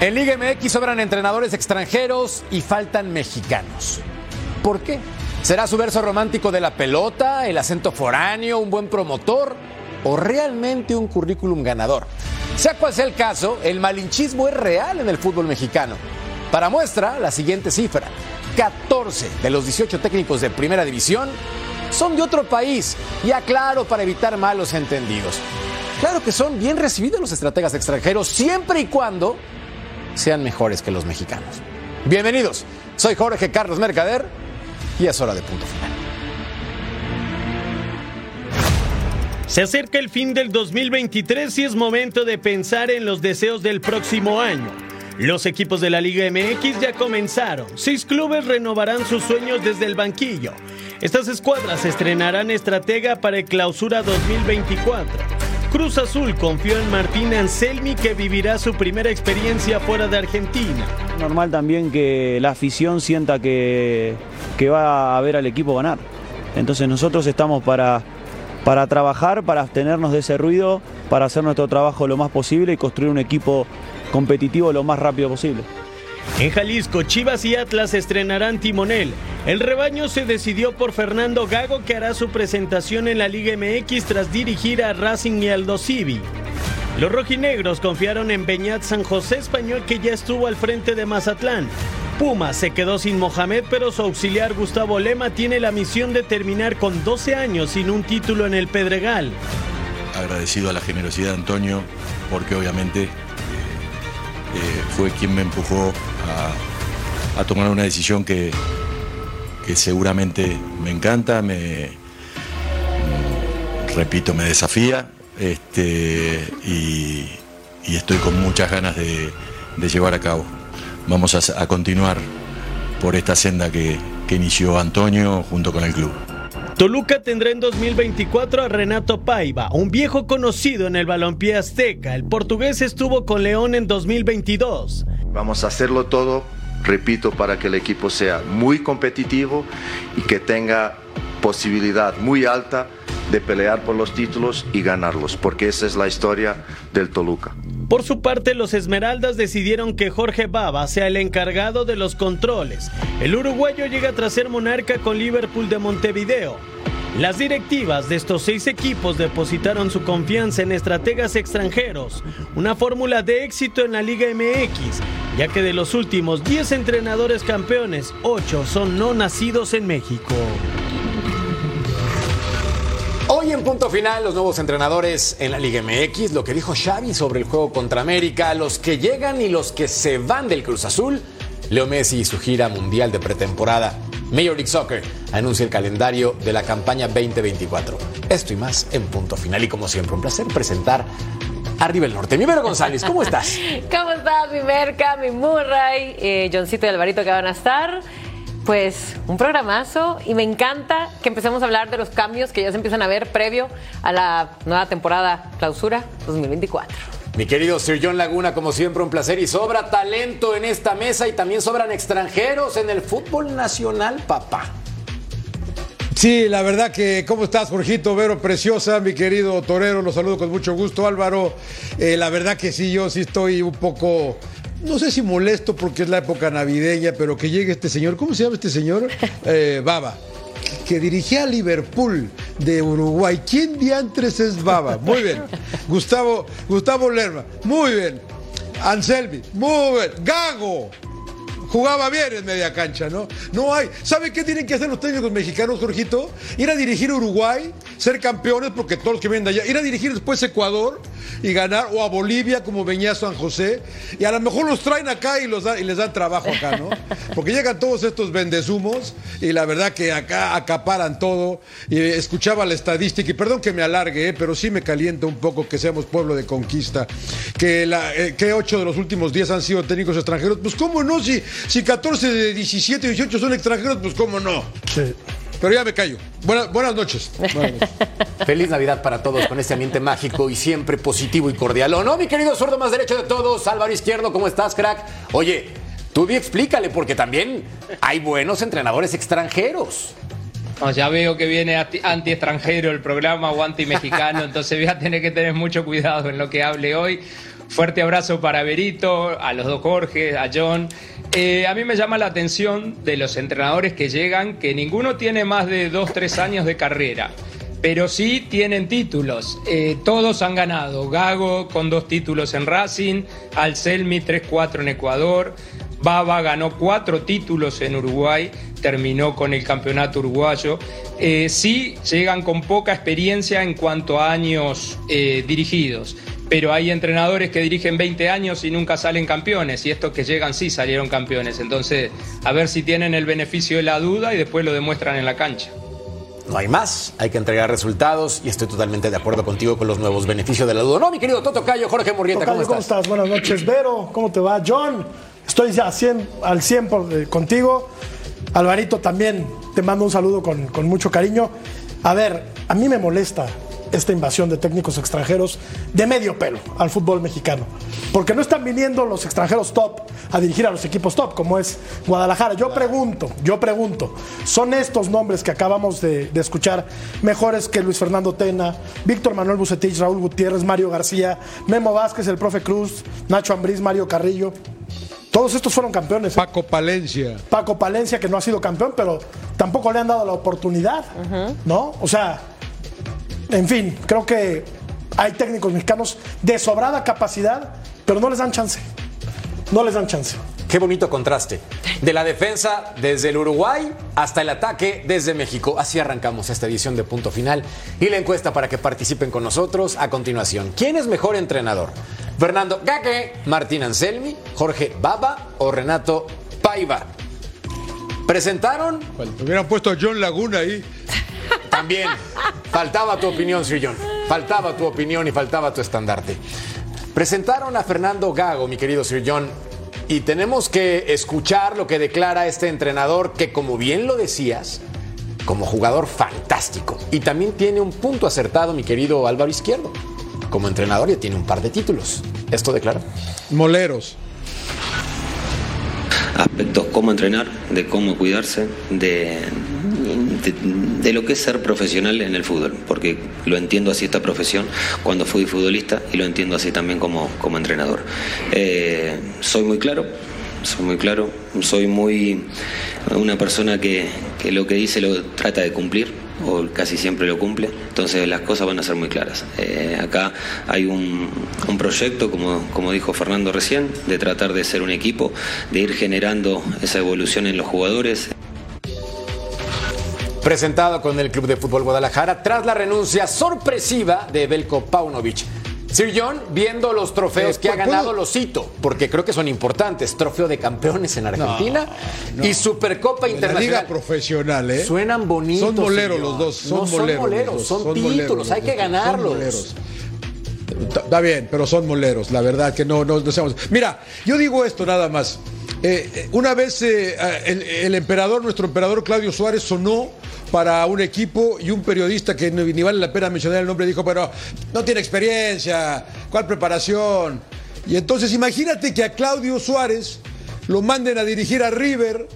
En Liga MX sobran entrenadores extranjeros y faltan mexicanos. ¿Por qué? ¿Será su verso romántico de la pelota, el acento foráneo, un buen promotor o realmente un currículum ganador? Sea cual sea el caso, el malinchismo es real en el fútbol mexicano. Para muestra, la siguiente cifra. 14 de los 18 técnicos de primera división son de otro país. Y aclaro para evitar malos entendidos. Claro que son bien recibidos los estrategas extranjeros siempre y cuando sean mejores que los mexicanos. Bienvenidos, soy Jorge Carlos Mercader y es hora de punto final. Se acerca el fin del 2023 y es momento de pensar en los deseos del próximo año. Los equipos de la Liga MX ya comenzaron. Seis clubes renovarán sus sueños desde el banquillo. Estas escuadras estrenarán estratega para el clausura 2024. Cruz Azul confió en Martín Anselmi que vivirá su primera experiencia fuera de Argentina. Normal también que la afición sienta que, que va a ver al equipo ganar. Entonces nosotros estamos para, para trabajar, para abstenernos de ese ruido, para hacer nuestro trabajo lo más posible y construir un equipo competitivo lo más rápido posible. En Jalisco, Chivas y Atlas estrenarán timonel. El rebaño se decidió por Fernando Gago que hará su presentación en la Liga MX tras dirigir a Racing y Aldo Civi. Los rojinegros confiaron en Beñat San José Español que ya estuvo al frente de Mazatlán. Puma se quedó sin Mohamed, pero su auxiliar Gustavo Lema tiene la misión de terminar con 12 años sin un título en el Pedregal. Agradecido a la generosidad de Antonio, porque obviamente eh, fue quien me empujó a, tomar una decisión que, que, seguramente me encanta, me, mm, repito, me desafía este, y, estoy con muchas ganas de, llevar a cabo. Vamos a, continuar por esta senda que inició Antonio junto con el club. Toluca tendrá en 2024 a Renato Paiva, un viejo conocido en el balompié azteca. El portugués estuvo con León en 2022. Vamos a hacerlo todo, repito, para que el equipo sea muy competitivo y que tenga posibilidad muy alta de pelear por los títulos y ganarlos, porque esa es la historia del Toluca. Por su parte, los Esmeraldas decidieron que Jorge Baba sea el encargado de los controles. El uruguayo llega tras ser monarca con Liverpool de Montevideo. Las directivas de estos seis equipos depositaron su confianza en estrategas extranjeros, una fórmula de éxito en la Liga MX, ya que de los últimos 10 entrenadores campeones, 8 son no nacidos en México. En punto final, los nuevos entrenadores en la Liga MX, lo que dijo Xavi sobre el juego contra América, los que llegan y los que se van del Cruz Azul, Leo Messi y su gira mundial de pretemporada. Major League Soccer anuncia el calendario de la campaña 2024. Esto y más en punto final y como siempre un placer presentar Arriba el Norte. Mi González, ¿cómo estás? ¿Cómo estás, mi Merca, mi Murray, eh, Johncito y Alvarito que van a estar? Pues un programazo y me encanta que empecemos a hablar de los cambios que ya se empiezan a ver previo a la nueva temporada clausura 2024. Mi querido Sir John Laguna, como siempre, un placer y sobra talento en esta mesa y también sobran extranjeros en el fútbol nacional, papá. Sí, la verdad que, ¿cómo estás, Jorgito? Vero, preciosa, mi querido Torero, los saludo con mucho gusto, Álvaro. Eh, la verdad que sí, yo sí estoy un poco no sé si molesto porque es la época navideña, pero que llegue este señor, ¿cómo se llama este señor? Eh, Baba, que dirigía a Liverpool de Uruguay. ¿Quién diantres es Baba? Muy bien. Gustavo, Gustavo Lerma, muy bien. Anselmi, muy bien. Gago. Jugaba bien en media cancha, ¿no? No hay. ¿Sabe qué tienen que hacer los técnicos mexicanos, Jorgito? Ir a dirigir Uruguay, ser campeones, porque todos los que vienen de allá, ir a dirigir después Ecuador y ganar, o a Bolivia, como venía San José, y a lo mejor los traen acá y, los da- y les dan trabajo acá, ¿no? Porque llegan todos estos vendezumos y la verdad que acá acaparan todo. Y escuchaba la estadística, y perdón que me alargue, ¿eh? pero sí me calienta un poco que seamos pueblo de conquista, que, la, eh, que ocho de los últimos 10 han sido técnicos extranjeros. Pues cómo no, si, si 14 de 17, 18 son extranjeros, pues cómo no. Sí. Pero ya me callo. Buenas, buenas noches. Buenas noches. Feliz Navidad para todos con este ambiente mágico y siempre positivo y cordial. ¿O no, mi querido zurdo más derecho de todos? Álvaro Izquierdo, ¿cómo estás, crack? Oye, tú di explícale, porque también hay buenos entrenadores extranjeros. No, ya veo que viene anti- anti-extranjero el programa o anti-mexicano, entonces voy a tener que tener mucho cuidado en lo que hable hoy. Fuerte abrazo para Berito, a los dos Jorge, a John. Eh, a mí me llama la atención de los entrenadores que llegan que ninguno tiene más de dos, tres años de carrera, pero sí tienen títulos. Eh, todos han ganado. Gago con dos títulos en Racing, Alcelmi 3-4 en Ecuador. Baba ganó cuatro títulos en Uruguay, terminó con el campeonato uruguayo. Eh, sí llegan con poca experiencia en cuanto a años dirigidos, pero hay entrenadores que dirigen 20 años y nunca salen campeones, y estos que llegan sí salieron campeones. Entonces, a ver si tienen el beneficio de la duda y después lo demuestran en la cancha. No hay más, hay que entregar resultados y estoy totalmente de acuerdo contigo con los nuevos beneficios de la duda. No, mi querido Toto Cayo, Jorge Murrieta, ¿cómo Tocayo, estás? Buenas noches, Vero. ¿Cómo te va? John, estoy ya 100 al 100 por- eh, contigo. Alvarito también te mando un saludo con, con mucho cariño. A ver, a mí me molesta esta invasión de técnicos extranjeros de medio pelo al fútbol mexicano. Porque no están viniendo los extranjeros top a dirigir a los equipos top, como es Guadalajara. Yo pregunto, yo pregunto, ¿son estos nombres que acabamos de, de escuchar mejores que Luis Fernando Tena, Víctor Manuel Bucetich, Raúl Gutiérrez, Mario García, Memo Vázquez, el profe Cruz, Nacho Ambriz, Mario Carrillo? Todos estos fueron campeones. ¿eh? Paco Palencia. Paco Palencia, que no ha sido campeón, pero tampoco le han dado la oportunidad, ¿no? O sea, en fin, creo que hay técnicos mexicanos de sobrada capacidad, pero no les dan chance. No les dan chance. Qué bonito contraste. De la defensa desde el Uruguay hasta el ataque desde México. Así arrancamos esta edición de Punto Final y la encuesta para que participen con nosotros a continuación. ¿Quién es mejor entrenador? ¿Fernando Gaque, Martín Anselmi, Jorge Baba o Renato Paiva? Presentaron Bueno, hubieran puesto a John Laguna ahí. También. Faltaba tu opinión, Sir John. Faltaba tu opinión y faltaba tu estandarte. Presentaron a Fernando Gago, mi querido Sir John, y tenemos que escuchar lo que declara este entrenador que, como bien lo decías, como jugador fantástico. Y también tiene un punto acertado, mi querido Álvaro Izquierdo. Como entrenador ya tiene un par de títulos. Esto declara. Moleros. aspectos cómo entrenar, de cómo cuidarse, de, de, lo que es ser profesional en el fútbol, porque lo entiendo así esta profesión cuando fui futbolista y lo entiendo así también como, como entrenador. Eh, soy muy claro, soy muy claro, soy muy una persona que, que lo que dice lo trata de cumplir o casi siempre lo cumple, entonces las cosas van a ser muy claras. Eh, acá hay un, un proyecto, como, como dijo Fernando recién, de tratar de ser un equipo, de ir generando esa evolución en los jugadores, Presentado con el Club de Fútbol Guadalajara tras la renuncia sorpresiva de Belko Paunovic. Sir John, viendo los trofeos Eh, que ha ¿puedo- ganado, los cito, porque creo que son importantes. Trofeo de campeones en Argentina y Supercopa En la Internacional. liga profesional, ¿eh? Suenan bonitos. Son John. los dos. Son No, moleros. Son dos, son, títulos, los hay que ganarlos. Son. Está- bien, pero son moleros, la verdad que no, no, no seamos- Mira, yo digo esto nada más. Eh, eh, una vez eh, el, el emperador, nuestro emperador Claudio Suárez, sonó para un equipo y un periodista que ni vale la pena mencionar el nombre dijo, pero no tiene experiencia, ¿cuál preparación? Y entonces imagínate que a Claudio Suárez lo manden a dirigir a River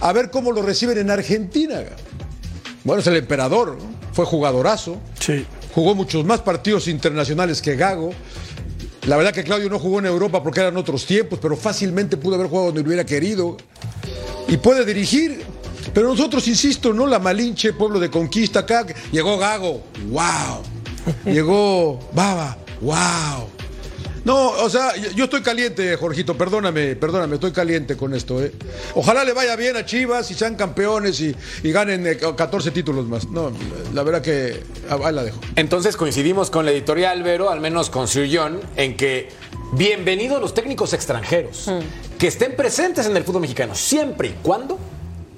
a ver cómo lo reciben en Argentina. Bueno, es el emperador, fue jugadorazo. Sí. Jugó muchos más partidos internacionales que Gago. La verdad que Claudio no jugó en Europa porque eran otros tiempos, pero fácilmente pudo haber jugado donde hubiera querido. Y puede dirigir. Pero nosotros, insisto, ¿no? La Malinche, pueblo de conquista acá. Llegó Gago, wow. Llegó Baba, wow. No, o sea, yo, estoy caliente, Jorgito, perdóname, perdóname, estoy caliente con esto. ¿eh? Ojalá le vaya bien a Chivas y sean campeones y, y ganen eh, 14 títulos más. No, la verdad que ah, ahí la dejo. Entonces coincidimos con la editorial Vero, al menos con Sir John, en que bienvenidos los técnicos extranjeros que estén presentes en el fútbol mexicano, siempre y cuando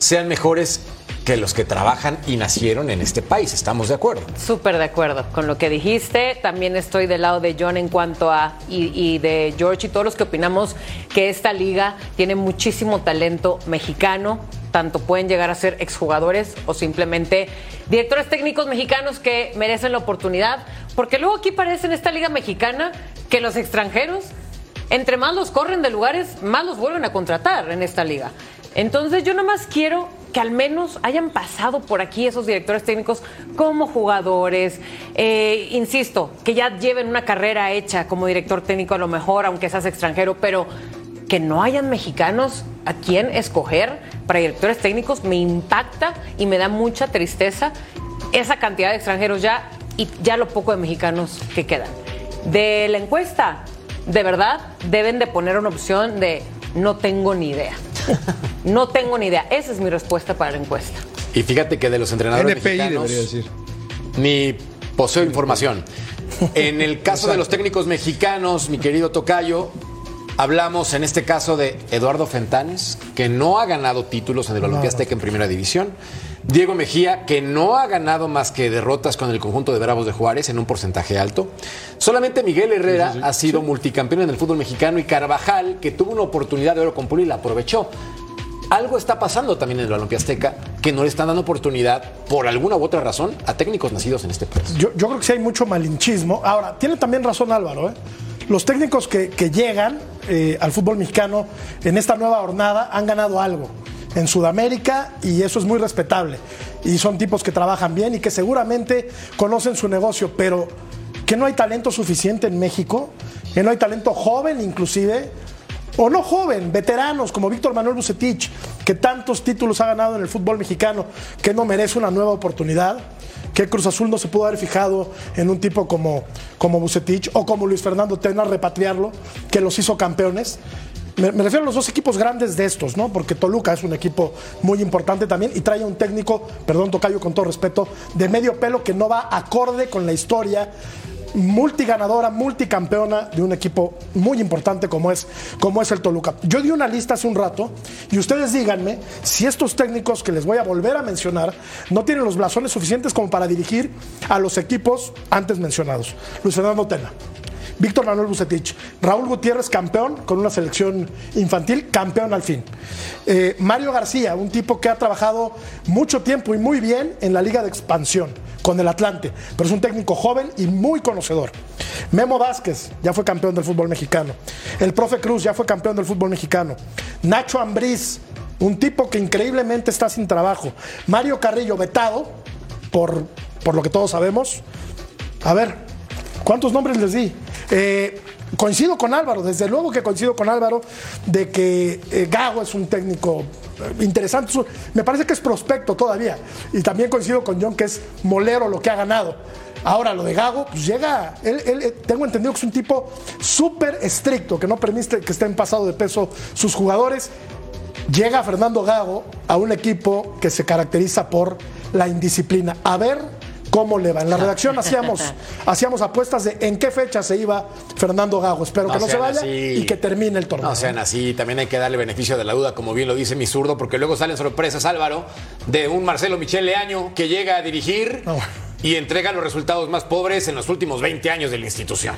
sean mejores que los que trabajan y nacieron en este país. ¿Estamos de acuerdo? Súper de acuerdo con lo que dijiste. También estoy del lado de John en cuanto a, y, de George y todos los que opinamos que esta liga tiene muchísimo talento mexicano. Tanto pueden llegar a ser exjugadores o simplemente directores técnicos mexicanos que merecen la oportunidad. Porque luego aquí parece en esta liga mexicana que los extranjeros, entre más los corren de lugares, más los vuelven a contratar en esta liga. Entonces yo nomás quiero que al menos hayan pasado por aquí esos directores técnicos como jugadores, eh, insisto, que ya lleven una carrera hecha como director técnico a lo mejor, aunque seas extranjero, pero que no hayan mexicanos a quien escoger para directores técnicos me impacta y me da mucha tristeza esa cantidad de extranjeros ya y ya lo poco de mexicanos que quedan. De la encuesta, de verdad, deben de poner una opción de no tengo ni idea. No tengo ni idea. Esa es mi respuesta para la encuesta. Y fíjate que de los entrenadores NPI mexicanos, debería decir. ni poseo información. En el caso de los técnicos mexicanos, mi querido Tocayo, hablamos en este caso de Eduardo Fentanes, que no ha ganado títulos en el Balompié Azteca en Primera División. Diego Mejía, que no ha ganado más que derrotas con el conjunto de Bravos de Juárez en un porcentaje alto. Solamente Miguel Herrera ha sido multicampeón en el fútbol mexicano y Carvajal, que tuvo una oportunidad de oro con Puebla y la aprovechó. Algo está pasando también en el Balompié Azteca que no le están dando oportunidad, por alguna u otra razón, a técnicos nacidos en este país. Yo, yo creo que sí hay mucho malinchismo. Ahora, tiene también razón Álvaro, ¿eh? Los técnicos que, que llegan eh, al fútbol mexicano en esta nueva jornada han ganado algo en Sudamérica y eso es muy respetable. Y son tipos que trabajan bien y que seguramente conocen su negocio, pero que no hay talento suficiente en México, que no hay talento joven inclusive, o no joven, veteranos como Víctor Manuel Bucetich, que tantos títulos ha ganado en el fútbol mexicano, que no merece una nueva oportunidad, que Cruz Azul no se pudo haber fijado en un tipo como, como Bucetich o como Luis Fernando Tena, repatriarlo, que los hizo campeones. Me, refiero a los dos equipos grandes de estos, ¿no? Porque Toluca es un equipo muy importante también y trae un técnico, perdón, Tocayo, con todo respeto, de medio pelo que no va acorde con la historia multiganadora, multicampeona de un equipo muy importante como es, como es el Toluca. Yo di una lista hace un rato y ustedes díganme si estos técnicos que les voy a volver a mencionar no tienen los blasones suficientes como para dirigir a los equipos antes mencionados. Luis Fernando Tena. Víctor Manuel Bucetich, Raúl Gutiérrez, campeón con una selección infantil, campeón al fin. Eh, Mario García, un tipo que ha trabajado mucho tiempo y muy bien en la Liga de Expansión con el Atlante, pero es un técnico joven y muy conocedor. Memo Vázquez ya fue campeón del fútbol mexicano. El profe Cruz ya fue campeón del fútbol mexicano. Nacho Ambriz, un tipo que increíblemente está sin trabajo. Mario Carrillo, vetado, por, por lo que todos sabemos. A ver, ¿cuántos nombres les di? Eh, coincido con Álvaro, desde luego que coincido con Álvaro de que eh, Gago es un técnico eh, interesante. Me parece que es prospecto todavía. Y también coincido con John que es molero lo que ha ganado. Ahora, lo de Gago, pues llega. Tengo entendido que es un tipo súper estricto, que no permite que estén pasado de peso sus jugadores. Llega Fernando Gago a un equipo que se caracteriza por la indisciplina. A ver cómo le va. En la redacción hacíamos, hacíamos apuestas de en qué fecha se iba Fernando Gago. Espero que no se vaya así. y que termine el torneo. No sean así, también hay que darle beneficio de la duda, como bien lo dice mi zurdo, porque luego salen sorpresas, Álvaro, de un Marcelo Michel Leaño que llega a dirigir No. y entrega los resultados más pobres en los últimos 20 años de la institución.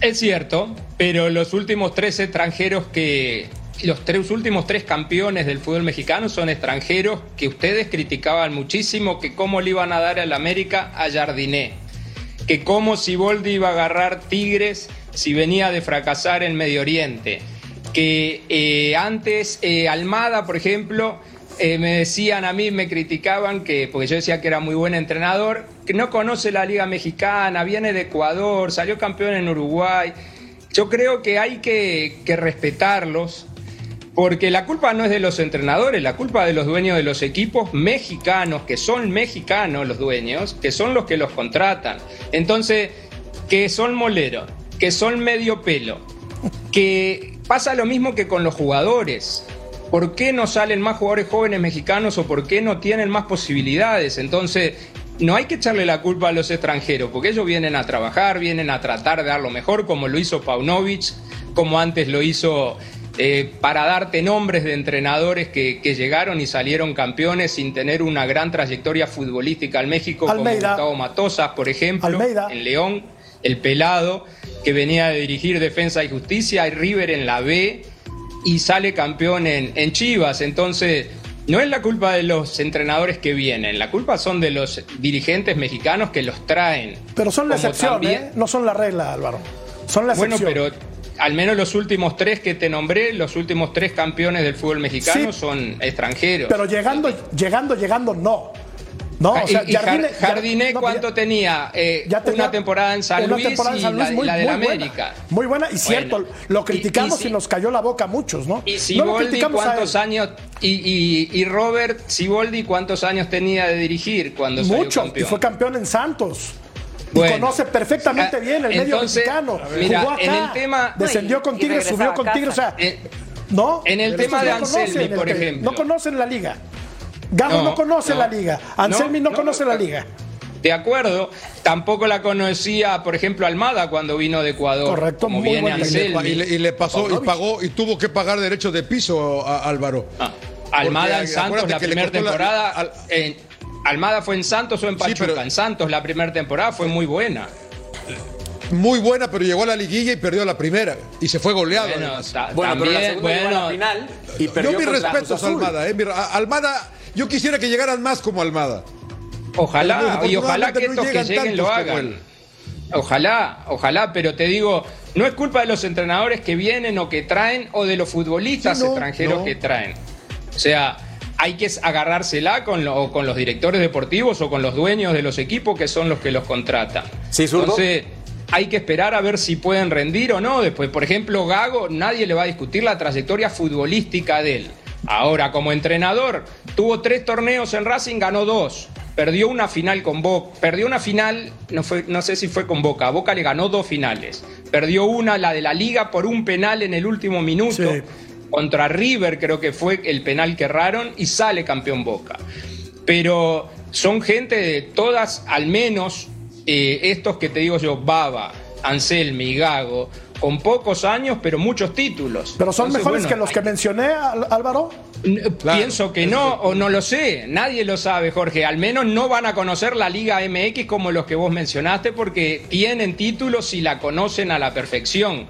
Es cierto, pero los últimos tres extranjeros que. Los tres últimos tres campeones del fútbol mexicano son extranjeros que ustedes criticaban muchísimo que cómo le iban a dar al América a Jardiné, que cómo Siboldi iba a agarrar Tigres si venía de fracasar en Medio Oriente, que eh, antes eh, Almada, por ejemplo, eh, me decían a mí, me criticaban que, porque yo decía que era muy buen entrenador, que no conoce la Liga Mexicana, viene de Ecuador, salió campeón en Uruguay. Yo creo que hay que, que respetarlos, porque la culpa no es de los entrenadores, la culpa de los dueños de los equipos mexicanos, que son mexicanos los dueños, que son los que los contratan. Entonces, que son moleros, que son medio pelo, que pasa lo mismo que con los jugadores. ¿Por qué no salen más jugadores jóvenes mexicanos o por qué no tienen más posibilidades? Entonces, no hay que echarle la culpa a los extranjeros, porque ellos vienen a trabajar, vienen a tratar de dar lo mejor, como lo hizo Paunovic, como antes lo hizo eh, para darte nombres de entrenadores que, que llegaron y salieron campeones sin tener una gran trayectoria futbolística al México, Almeida. como Gustavo Matosas, por ejemplo, Almeida. en León, el pelado, que venía de dirigir Defensa y Justicia, y River en la B, y sale campeón en, en Chivas. Entonces, no es la culpa de los entrenadores que vienen, la culpa son de los dirigentes mexicanos que los traen. Pero son la excepción, también- ¿eh? No son la regla, Álvaro. Son la Bueno, excepción. pero al menos los últimos tres que te nombré, los últimos tres campeones del fútbol mexicano Sí. son extranjeros. Pero llegando, llegando, llegando, no. No, o sea, y, y Jar- Jardine- Jardiné, no, ¿cuánto ya- tenía? Eh, ya tenía una temporada en San Luis en y San Luis la, muy- la del muy buena. América. Muy buena, y Bueno, cierto, lo criticamos y, si- nos cayó la boca a muchos, ¿no? Y no lo Siboldi, criticamos a ¿cuántos años? Y, y, y Robert Siboldi, ¿cuántos años tenía de dirigir cuando Muchos, y fue campeón en Santos. Y conoce perfectamente Ah, bien el medio entonces, mexicano. mira, Jugó acá, en el tema- descendió con y Tigres, subió con. Tigres, o sea, Eh, no. en el tema de conocen Anselmi, el por ejemplo. No conocen la liga. Gago no, No, conoce no, la liga. Anselmi no, no, conoce no, la liga. De acuerdo, tampoco la conocía, por ejemplo, Almada cuando vino de Ecuador. Correcto, como muy viene Y le, Anselmi. y le- y le pasó, y pagó, y tuvo que pagar derechos de piso a Álvaro. Ah, Almada en Santos la primera la- temporada. al- en- Almada fue en Santos o en Sí, Pachuca. pero- En Santos la primera temporada fue muy buena. Muy buena, pero llegó a la liguilla y perdió la primera. Y se fue goleado. Bueno, además. ta- Bueno, pero la segunda llegó a la bueno, final y perdió Yo mis respetos a. Almada. eh, mi- a- Almada, yo quisiera que llegaran más como Almada. Ojalá, y ojalá que desafortunadamente no estos que lleguen lo hagan. Ojalá, ojalá, pero te digo, no es culpa de los entrenadores que vienen o que traen o de los futbolistas Sí, no, extranjeros no. que traen. O sea, hay que agarrársela con, lo- con los directores deportivos o con los dueños de los equipos que son los que los contratan. Sí. Entonces, hay que esperar a ver si pueden rendir o no. Después, por ejemplo, Gago, nadie le va a discutir la trayectoria futbolística de él. Ahora, como entrenador, tuvo tres torneos en Racing, ganó dos. Perdió una final con Boca. Perdió una final, no, fue, no sé si fue con Boca. Boca le ganó dos finales. Perdió una, la de la Liga, por un penal en el último minuto. Sí. Contra River, creo que fue el penal que erraron, y sale campeón Boca. Pero son gente de todas, al menos eh, estos que te digo yo, Baba, Anselmi, Gago, con pocos años, pero muchos títulos. Pero son Entonces, mejores bueno, que los que mencioné, Álvaro. N- Pienso que no, o no lo sé, nadie lo sabe, Jorge. Al menos no van a conocer la Liga MX como los que vos mencionaste, porque tienen títulos y la conocen a la perfección.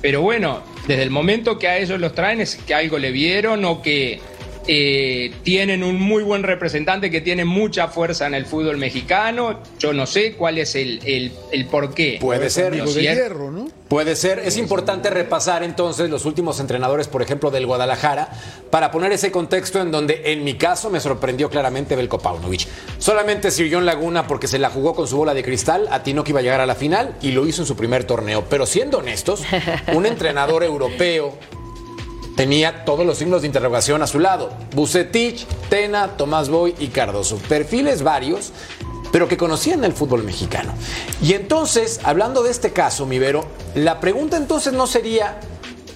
Pero bueno, desde el momento que a ellos los traen es que algo le vieron o que eh, tienen un muy buen representante que tiene mucha fuerza en el fútbol mexicano. Yo no sé cuál es el, el, el por qué. Puede ser. De cierto- hierro, ¿no? Puede ser. Es importante repasar entonces los últimos entrenadores, por ejemplo, del Guadalajara, para poner ese contexto en donde, en mi caso, me sorprendió claramente Belko Paunovic. Solamente Sir John Laguna, porque se la jugó con su bola de cristal, atinó que iba a llegar a la final y lo hizo en su primer torneo. Pero siendo honestos, un entrenador europeo tenía todos los signos de interrogación a su lado. Bucetich, Tena, Tomás Boy y Cardoso. Perfiles varios, pero que conocían el fútbol mexicano. Y entonces, hablando de este caso, mi Vero, la pregunta entonces no sería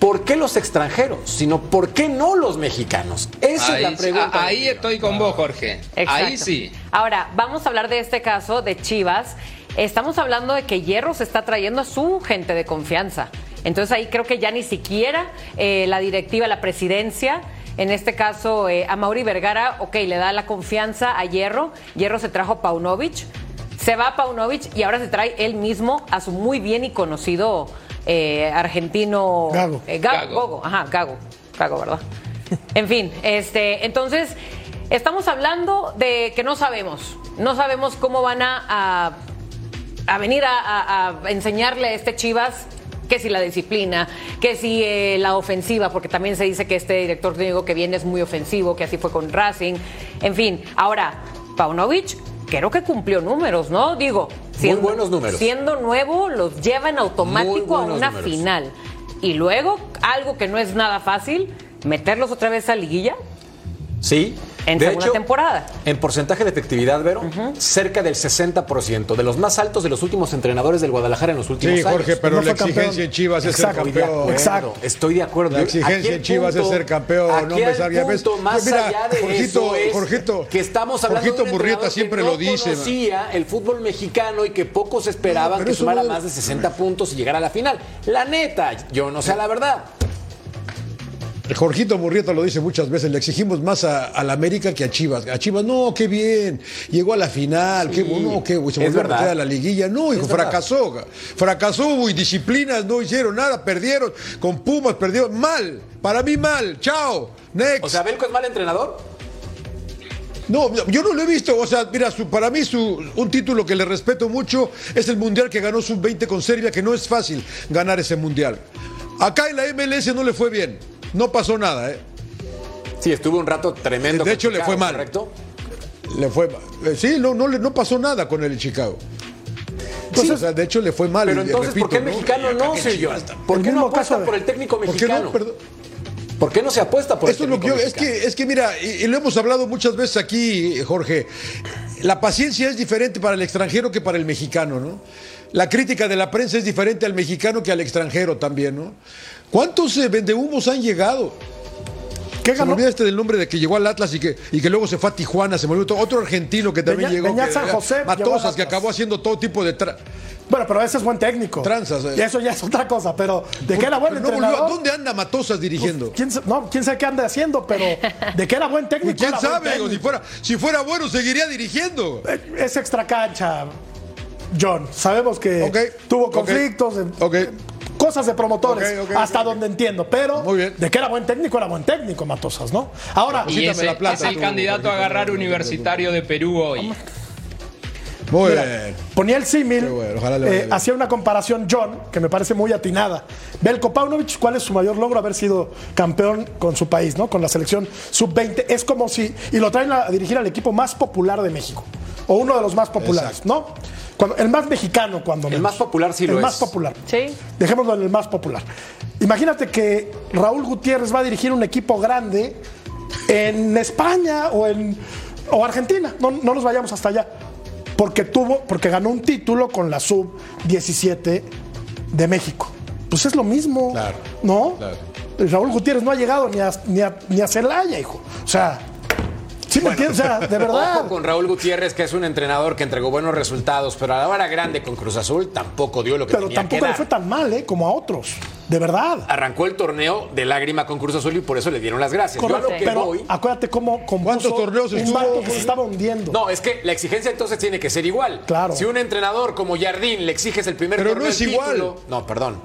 ¿por qué los extranjeros? Sino ¿por qué no los mexicanos? Esa Ahí, es la pregunta. a- ahí estoy con vos, Jorge. Ahí sí. Ahora, vamos a hablar de este caso de Chivas. Estamos hablando de que Hierro se está trayendo a su gente de confianza. Entonces ahí creo que ya ni siquiera eh, la directiva, la presidencia, en este caso eh, a Mauri Vergara, ok, le da la confianza a Hierro. Hierro se trajo a Paunovic. Se va a Paunovic y ahora se trae él mismo a su muy bien y conocido eh, argentino Gago. eh, Gago, Gago. Gogo, ajá, Gago, Gago, ¿verdad? En fin, este, entonces estamos hablando de que no sabemos, no sabemos cómo van a, a, a venir a, a- a enseñarle a este Chivas que si la disciplina, que si eh, la ofensiva, porque también se dice que este director técnico que viene es muy ofensivo, que así fue con Racing, en fin. Ahora, Paunovic creo que cumplió números, ¿no? Digo, buenos números. siendo nuevo, los lleva en automático a una números. final. Y luego, algo que no es nada fácil, meterlos otra vez a liguilla. Sí, en De segunda hecho, temporada. En porcentaje de efectividad, Vero, cerca del 60%, de los más altos de los últimos entrenadores del Guadalajara en los últimos Sí, años. Jorge, pero No la campeón. exigencia en Chivas es ser Exacto, Estoy de campeón. acuerdo, Exacto. Estoy de acuerdo. La exigencia en Chivas punto- es ser campeón, no ya ves. punto, más Pues mira, allá de Jorgito, eso es Jorgito, que estamos hablando Jorgito de un Murrieta siempre que lo no dice, man. conocía el fútbol mexicano y que pocos esperaban que sumara no- más de 60 puntos y llegara a la final. La neta, yo no sé la verdad. Jorgito Murrieta lo dice muchas veces, le exigimos más a, a la América que a Chivas. A Chivas, no, qué bien, llegó a la final, qué bueno, qué se volvió a a la liguilla. No, hijo, verdad. fracasó, fracasó, hubo indisciplinas, no hicieron nada, perdieron, con Pumas perdieron, mal, para mí mal, chao, next. O sea, ¿Belco es mal entrenador? No, no, yo no lo he visto. O sea, mira, su- para mí su, un título que le respeto mucho es el Mundial que ganó Sub-20 con Serbia, que no es fácil ganar ese Mundial. Acá en la MLS no le fue bien. No pasó nada, ¿eh? Sí, estuvo un rato tremendo. De hecho, le fue mal. ¿Correcto? Le fue mal. Eh, Sí, no, no, le- no pasó nada con el Chicago. Sí, o sea, de hecho le fue mal. Pero y entonces, repito, ¿por qué el ¿no? mexicano no, Sergio? ¿Por El qué no apuesta de- por el técnico ¿Por qué mexicano? no? Perdón. ¿Por qué no se apuesta por Esto es el lo que yo, técnico es mexicano? que, es que mira, y, y lo hemos hablado muchas veces aquí, Jorge, la paciencia es diferente para el extranjero que para el mexicano, ¿no? La crítica de la prensa es diferente al mexicano que al extranjero también, ¿no? ¿Cuántos eh, vendehumos han llegado? ¿Qué Se me ganó? olvida este del nombre de que llegó al Atlas y que, y que luego se fue a Tijuana, se me olvidó otro argentino que también llegó. Beñat que- San José Matosas, que acabó haciendo todo tipo de... tra- Bueno, pero ese es buen técnico. Tranzas, eh. Y eso ya es otra cosa, pero de que era buen Pero no volvió- entrenador. ¿Dónde anda Matosas dirigiendo? ¿Quién, sa- no, quién sabe qué anda haciendo, pero de que era buen técnico. Pues ¿Quién sabe? Si, fuera, si fuera bueno, seguiría dirigiendo. Es extra cancha, John. Sabemos que tuvo conflictos, eh, ok. Cosas de promotores, hasta donde entiendo. Pero Muy bien. de que era buen técnico, era buen técnico, Matosas, ¿no? Ahora, Y ese la plata, es el tú, candidato a agarrar Universitario de Perú hoy. Muy Mira, bien. ponía el símil, bueno, ojalá le vaya eh, hacía una comparación John, que me parece muy atinada. Belko Paunovic, ¿cuál es su mayor logro? Haber sido campeón con su país, ¿no? Con la selección sub-20. Es como si, y lo traen a dirigir al equipo más popular de México, o uno de los más populares, Exacto. ¿no? Cuando, el más mexicano, cuando El menos. más popular sí el lo más es. popular. Sí. Dejémoslo en el más popular. Imagínate que Raúl Gutiérrez va a dirigir un equipo grande en España o en o Argentina. No, no nos vayamos hasta allá. Porque tuvo, porque ganó un título con la sub 17 de México. Pues es lo mismo. Claro, ¿No? claro. Raúl Gutiérrez no ha llegado ni a, ni a, ni a Celaya, hijo. O sea, ¿sí me entiendes? O sea, de verdad. Ojo con Raúl Gutiérrez, que es un entrenador que entregó buenos resultados, pero a la hora grande con Cruz Azul tampoco dio lo que Pero tenía que tampoco le dar. fue tan mal, ¿eh? Como a otros. De verdad. Arrancó el torneo de lágrima con Cruz Azul y por eso le dieron las gracias. Yo a lo Correcto, que pero voy... acuérdate cómo compuso ¿Cuántos torneos un estuvo? barco que se estaba hundiendo. No, es que la exigencia entonces tiene que ser igual. Claro. Si un entrenador como Jardín le exiges el primer Pero torneo no es igual. título- No, perdón.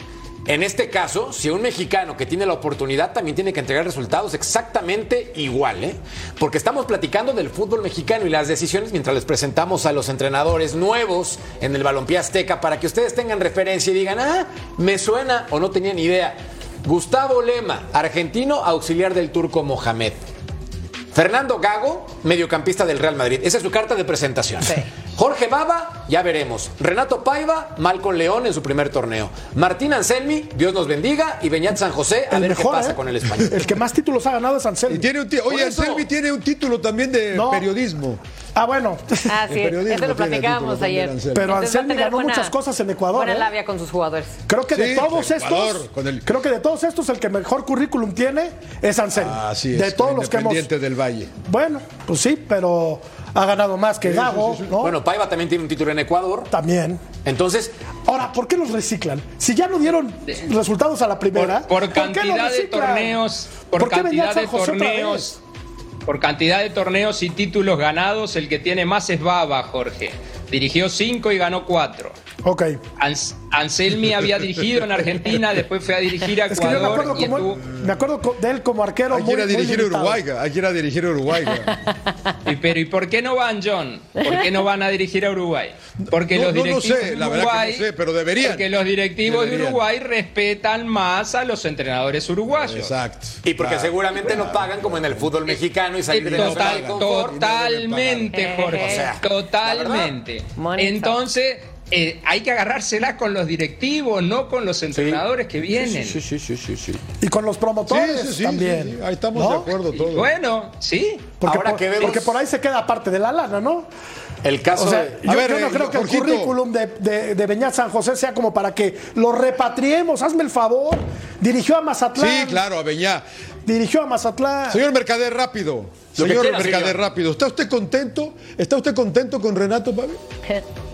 En este caso, si un mexicano que tiene la oportunidad también tiene que entregar resultados exactamente igual, ¿eh? Porque estamos platicando del fútbol mexicano y las decisiones mientras les presentamos a los entrenadores nuevos en el balompié azteca para que ustedes tengan referencia y digan, ah, me suena o no tenía ni idea. Gustavo Lema, argentino, auxiliar del turco Mohamed. Fernando Gago, mediocampista del Real Madrid. Esa es su carta de presentación. Sí. Jorge Baba, ya veremos. Renato Paiva, Malcon León en su primer torneo. Martín Anselmi, Dios nos bendiga. Y Beñat San José, a el ver mejor, qué pasa ¿eh? con el español. El que más títulos ha ganado es Anselmi. Y tiene un Oye, eso- Anselmi tiene un título también de No. periodismo. Ah, bueno. Ah, sí, eso lo platicábamos ayer. Pero Anselmi ganó muchas cosas en Ecuador, Buena ¿eh? labia con sus jugadores. Creo que de Sí, todos Ecuador, estos, con el- creo que de todos estos el que mejor currículum tiene es Anselmi. Así es. de todos los que hemos. Del Valle. Bueno, pues sí, pero ha ganado más que Gago, ¿no? Bueno, Paiva también tiene un título en Ecuador. También. Entonces, Ahora, ¿por qué los reciclan? Si ya no dieron resultados a la primera. Por, por ¿por qué los cantidad de reciclan? torneos, por, ¿Por qué cantidad San de José otra torneos, por cantidad de torneos y títulos ganados, el que tiene más es Baba, Jorge. Dirigió cinco y ganó cuatro. Ok. Ans- Anselmi había dirigido en Argentina, después fue a dirigir a Es que yo me Ecuador acuerdo, y como, estuvo- me acuerdo de él como arquero. Hay que muy, ir a muy dirigir. Uruguay. Hay que ir a dirigir Uruguay. Y, pero ¿y por qué no van, John? ¿Por qué no van a dirigir a Uruguay? Porque No, los no, no directivos sé, de la verdad que Uruguay, no sé, pero deberían. Porque los directivos de. Uruguay respetan más a los entrenadores uruguayos. Exacto. y porque Claro. seguramente no pagan como en el fútbol mexicano y salir de Total- de confort. totalmente. Jorge. O sea, totalmente. Entonces, eh, hay que agarrársela con los directivos, no con los entrenadores que vienen. Sí, sí, sí, sí, sí. Y con los promotores Sí, sí, sí, también. sí, sí. Ahí estamos ¿no? de acuerdo Y todos. bueno, sí. Porque, Ahora por, que vemos- porque por ahí se queda parte de la lana, ¿no? El caso O sea, de- yo, A ver, yo no eh, creo que Jorgito. el currículum de, de, de Beñat San José sea como para que lo repatriemos. Hazme el favor. Dirigió a Mazatlán. Sí, claro, Aveñá. Dirigió a Mazatlán. Señor Mercader, rápido. Lo Señor quiera, Mercader, señor. rápido. ¿Está usted contento? ¿Está usted contento con Renato, Pavi?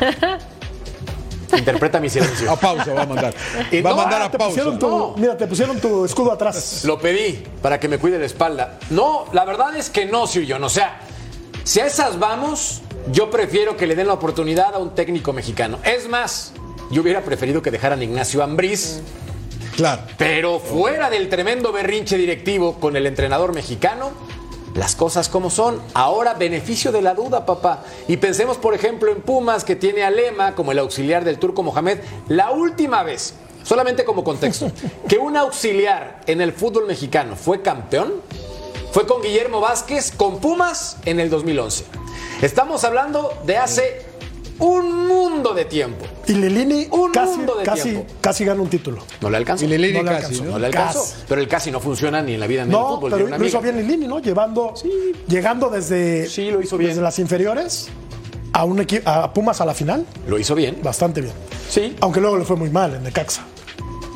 interpreta mi silencio. A pausa va a mandar. Y Va a mandar Ah, a te pausa. pusieron tu, No. Mira, te pusieron tu escudo atrás. Lo pedí para que me cuide la espalda. No, la verdad es que no, Sir John. O sea, si a esas vamos, yo prefiero que le den la oportunidad a un técnico mexicano. Es más, yo hubiera preferido que dejaran a Ignacio Ambriz, Claro. pero fuera del tremendo berrinche directivo con el entrenador mexicano, las cosas como son. Ahora, beneficio de la duda, papá. Y pensemos, por ejemplo, en Pumas, que tiene a Lema como el auxiliar del turco Mohamed. La última vez, solamente como contexto, que un auxiliar en el fútbol mexicano fue campeón, fue con Guillermo Vázquez, con Pumas, en el 2011. Estamos hablando de hace un mundo de tiempo. Y Lilini Un casi, mundo de casi, tiempo. casi gana un título. No le alcanzó. Y Lilini No le casi, alcanzó. ¿no? No le alcanzó. Casi. Pero el casi no funciona ni en la vida ni en el No, fútbol. pero lo hizo bien Lilini, ¿no? Llevando, llegando desde, Sí, lo hizo bien. desde las inferiores a, un a Pumas a la final. Lo hizo bien. Bastante bien. Sí. Aunque luego le fue muy mal en Necaxa.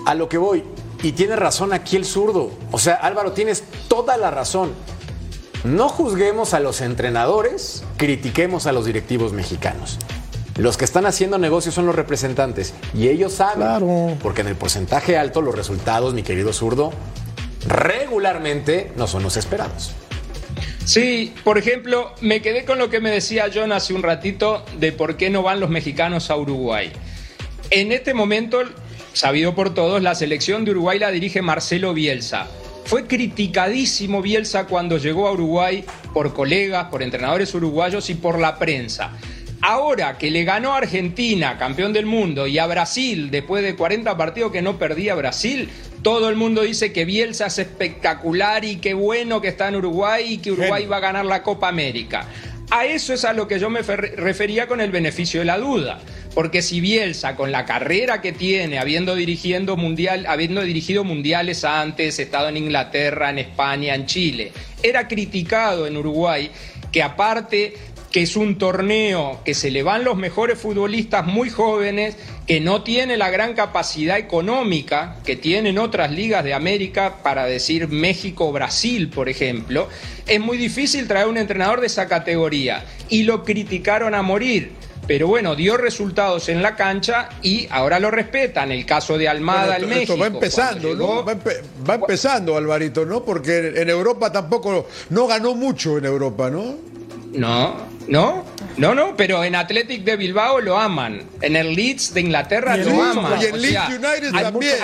A lo que voy. Y tiene razón aquí el zurdo. O sea, Álvaro, tienes toda la razón. No juzguemos a los entrenadores, critiquemos a los directivos mexicanos. Los que están haciendo negocios son los representantes y ellos saben, Claro. porque en el porcentaje alto los resultados, mi querido zurdo, regularmente no son los esperados. Sí, por ejemplo, me quedé con lo que me decía John hace un ratito de por qué no van los mexicanos a Uruguay. En este momento, sabido por todos, la selección de Uruguay la dirige Marcelo Bielsa. Fue criticadísimo Bielsa cuando llegó a Uruguay por colegas, por entrenadores uruguayos y por la prensa. Ahora que le ganó a Argentina, campeón del mundo, y a Brasil, después de 40 partidos que no perdía Brasil, todo el mundo dice que Bielsa es espectacular y qué bueno que está en Uruguay y que Uruguay va a ganar la Copa América. A eso es a lo que yo me fer- refería con el beneficio de la duda. Porque si Bielsa, con la carrera que tiene, habiendo, dirigiendo mundial, habiendo dirigido mundiales antes, estado en Inglaterra, en España, en Chile, era criticado en Uruguay, que aparte que es un torneo que se le van los mejores futbolistas muy jóvenes, que no tiene la gran capacidad económica que tienen otras ligas de América, para decir México Brasil, por ejemplo, es muy difícil traer un entrenador de esa categoría. Y lo criticaron a morir. Pero bueno, dio resultados en la cancha y ahora lo respetan. El caso de Almada Bueno, en esto, esto México. va empezando, ¿no? llegó- Va, empe- va empezando, Alvarito, ¿no? Porque en Europa tampoco, no ganó mucho en Europa, ¿no? No, no, no, no, pero en Athletic de Bilbao lo aman. En el Leeds de Inglaterra lo Leeds, aman. y en O Leeds sea, United hay- también.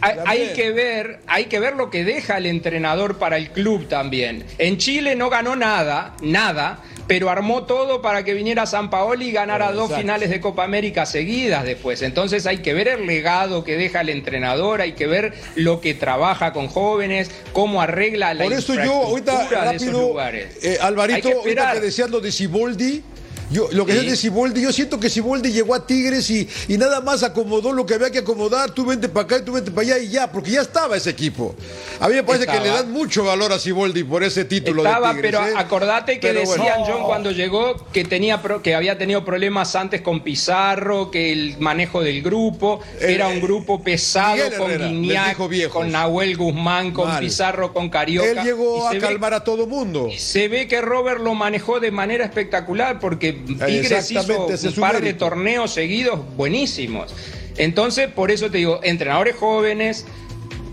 Hay, hay que ver, hay que ver lo que deja el entrenador para el club también. En Chile no ganó nada, nada, pero armó todo para que viniera San Paoli y ganara dos finales de Copa América seguidas después. Entonces hay que ver el legado que deja el entrenador, hay que ver lo que trabaja con jóvenes, cómo arregla la Por eso yo, ahorita, infraestructura de esos rápido, lugares. eh, Hay Alvarito, que ahorita que decías lo de Siboldi, yo, lo que Sí. decías de Siboldi, yo siento que Siboldi llegó a Tigres y, y nada más acomodó lo que había que acomodar, tú vente para acá y tú vente para allá y ya, porque ya estaba ese equipo. A mí me parece que Estaba. le dan mucho valor a Siboldi por ese título Estaba, de Tigres. pero ¿eh? acordate que Pero bueno. decían John cuando llegó que tenía que había tenido problemas antes con Pizarro, que el manejo del grupo Eh, era un grupo pesado Miguel con Herrera, viejos. con Nahuel Guzmán, con Mal. Pizarro, con Carioca. Él llegó a se ve- calmar a todo mundo. se ve que Robert lo manejó de manera espectacular porque Tigres hizo un par de torneos seguidos buenísimos. Entonces, por eso te digo, entrenadores jóvenes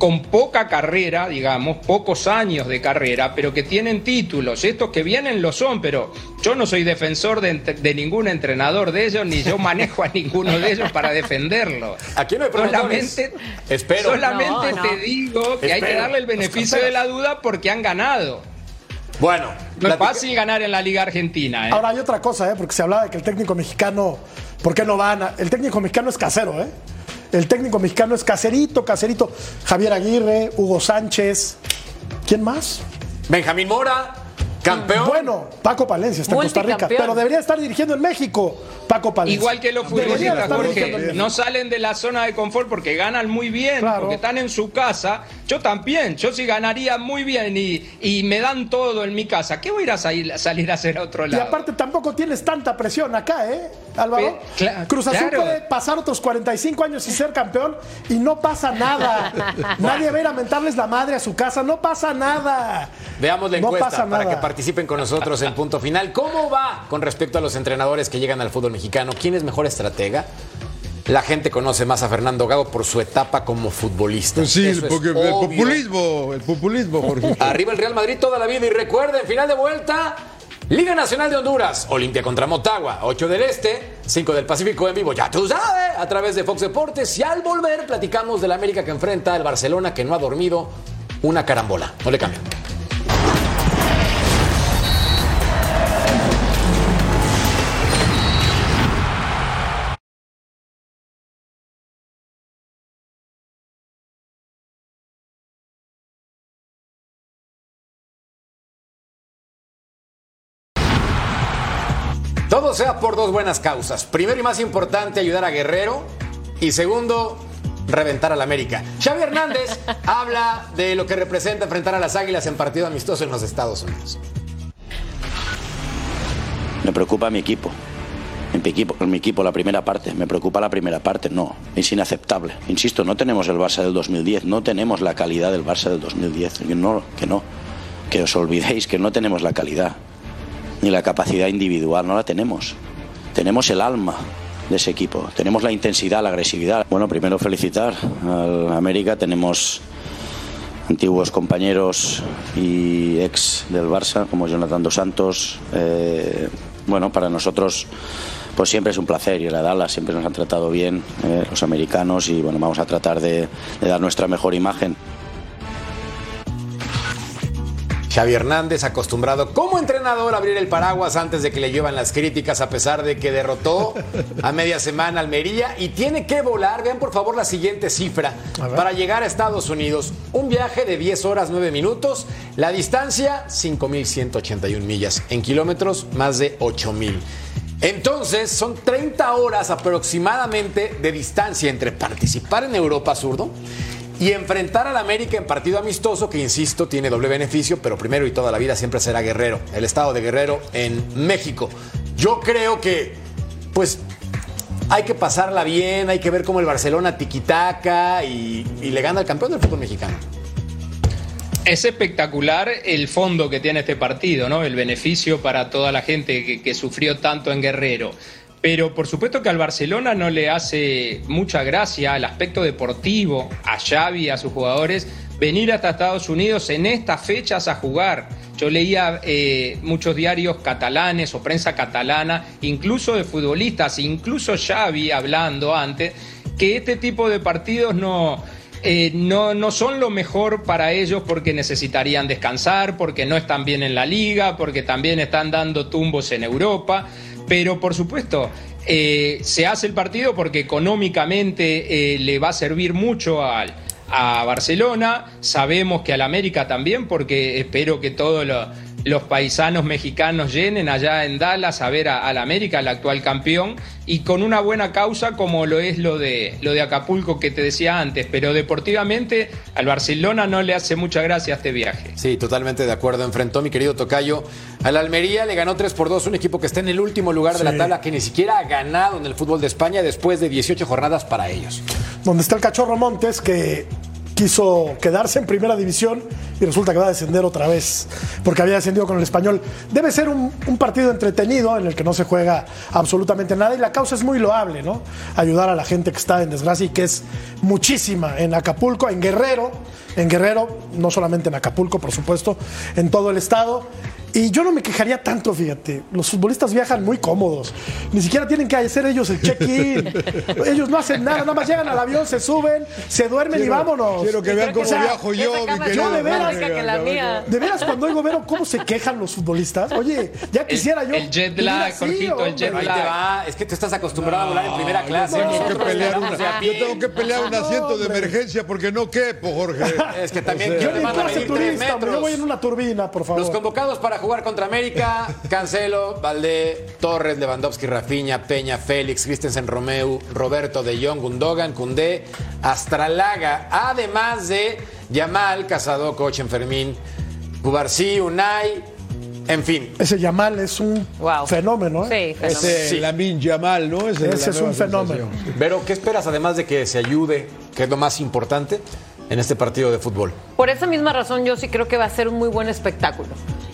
con poca carrera, digamos, pocos años de carrera, pero que tienen títulos. Estos que vienen lo son, pero yo no soy defensor de, de ningún entrenador de ellos, ni yo manejo a ninguno de ellos para defenderlo. Aquí no hay. Solamente, Espero. solamente No, no. te digo que hay que darle el beneficio de la duda porque han ganado. Bueno, No es fácil ganar en la Liga Argentina, ¿eh? Ahora hay otra cosa, ¿eh? porque se hablaba de que el técnico mexicano, ¿por qué no van? a- El técnico mexicano es casero, ¿eh? El técnico mexicano es caserito, caserito. Javier Aguirre, Hugo Sánchez. ¿Quién más? Benjamín Mora, campeón. Bueno, Paco Palencia está en Costa Rica, pero debería estar dirigiendo en México. Paco Palencia. Igual que los futbolistas, Jorge, no salen de la zona de confort porque ganan muy bien, Claro. porque están en su casa. Yo también, yo sí ganaría muy bien y, y me dan todo en mi casa. ¿Qué voy a ir a salir, salir a hacer a otro Y lado? aparte tampoco tienes tanta presión acá, ¿eh, Álvaro? Pe- Cruz Azul claro. puede pasar otros 45 años y ser campeón y no pasa nada. Nadie va a ir a mentarles la madre a su casa, no pasa nada. Veamos la No encuesta para que participen con nosotros en punto final. ¿Cómo va con respecto a los entrenadores que llegan al fútbol mexicano? ¿Quién es mejor estratega? La gente conoce más a Fernando Gago por su etapa como futbolista. Pues sí, Eso es porque el obvio. populismo, el populismo, Jorge. Arriba el Real Madrid toda la vida y recuerden, final de vuelta, Liga Nacional de Honduras, Olimpia contra Motagua, 8 del Este, 5 del Pacífico en vivo, ya tú sabes, a través de Fox Deportes. Y al volver platicamos del América que enfrenta al Barcelona que no ha dormido una carambola. No le cambien. Sea por dos buenas causas. Primero y más importante, ayudar a Guerrero. Y segundo, reventar al América. Xavi Hernández habla de lo que representa enfrentar a las Águilas en partido amistoso en los Estados Unidos. Me preocupa mi equipo. En mi equipo, en mi equipo la primera parte. Me preocupa la primera parte. No, es inaceptable. Insisto, no tenemos el Barça del 2010. No tenemos la calidad del Barça del 2010. Que no, que no. Que os olvidéis que no tenemos la calidad. Ni la capacidad individual. No la tenemos. Tenemos el alma de ese equipo. Tenemos la intensidad, la agresividad. Bueno, primero felicitar al América. Tenemos antiguos compañeros y ex del Barça, como Jonathan Dos Santos. Eh, bueno, para nosotros pues siempre es un placer ir a Dallas, siempre nos han tratado bien eh, los americanos y bueno, vamos a tratar de, de dar nuestra mejor imagen. Xavi Hernández, acostumbrado como entrenador a abrir el paraguas antes de que le llevan las críticas, a pesar de que derrotó a media semana Almería y tiene que volar. Vean por favor la siguiente cifra para llegar a Estados Unidos. Un viaje de 10 horas 9 minutos, la distancia 5.181 millas, en kilómetros más de 8.000. Entonces son 30 horas aproximadamente de distancia entre participar en Europa Zurdo y enfrentar al América en partido amistoso, que insisto, tiene doble beneficio, pero primero y toda la vida siempre será Guerrero, el estado de Guerrero en México. Yo creo que, pues, hay que pasarla bien, hay que ver cómo el Barcelona tiquitaca y, le gana al campeón del fútbol mexicano. Es espectacular el fondo que tiene este partido, ¿no? El beneficio para toda la gente que sufrió tanto en Guerrero. Pero por supuesto que al Barcelona no le hace mucha gracia el aspecto deportivo, a Xavi, a sus jugadores, venir hasta Estados Unidos en estas fechas a jugar. Yo leía eh, muchos diarios catalanes o prensa catalana, incluso de futbolistas, incluso Xavi hablando antes, que este tipo de partidos no, eh, no, no son lo mejor para ellos porque necesitarían descansar, porque no están bien en la liga, porque también están dando tumbos en Europa. Pero por supuesto, eh, se hace el partido porque económicamente eh, le va a servir mucho al, a Barcelona. Sabemos que al América también, porque espero que todos lo- los paisanos mexicanos llenen allá en Dallas a ver al América, al actual campeón, y con una buena causa como lo es lo de, lo de Acapulco que te decía antes. Pero deportivamente al Barcelona no le hace mucha gracia este viaje. Sí, totalmente de acuerdo. Enfrentó mi querido Tocayo al Almería, le ganó 3 por 2, un equipo que está en el último lugar de la tabla, que ni siquiera ha ganado en el fútbol de España después de 18 jornadas para ellos. donde está el cachorro Montes que quiso quedarse en primera división y resulta que va a descender otra vez porque había descendido con el español. Debe ser un, partido entretenido en el que no se juega absolutamente nada y la causa es muy loable, ¿no? Ayudar a la gente que está en desgracia y que es muchísima en Acapulco, en Guerrero, en Guerrero, no solamente en Acapulco, por supuesto, en todo el estado. Y yo no me quejaría tanto, fíjate. Los futbolistas viajan muy cómodos. Ni siquiera tienen que hacer ellos el check-in. ellos no hacen nada, nada más llegan al avión, se suben, se duermen y vámonos. quiero que vean cómo viajo yo, Esa mi querido está de veras. rica que la mía. De veras, cuando oigo Vero cómo se quejan los futbolistas, oye, ya quisiera yo. el jet lag, el jet Ahí te lag. va, es que tú estás acostumbrado a volar en primera clase. Yo tengo que pelear una- yo tengo que un asiento de emergencia porque no quepo, Jorge. Es que también O sea, Yo yo ni clase turista, hombre, yo voy en una turbina, por favor. Los convocados para jugar contra América. Cancelo, Valdé, Torres, Lewandowski, Rafinha, Peña, Félix, Christensen, Romeu, Roberto de Jong, Gundogan, Cundé, Astralaga. Además de Yamal, Casado, Coche, Fermín, Cubarsí, Unai. En fin. Ese Yamal es un fenómeno, ¿eh? Sí, Ese Sí. Lamin Yamal, ¿no? Ese es un fenómeno. Pero, ¿qué esperas además de que se ayude, que es lo más importante, en este partido de fútbol? Por esa misma razón yo sí creo que va a ser un muy buen espectáculo.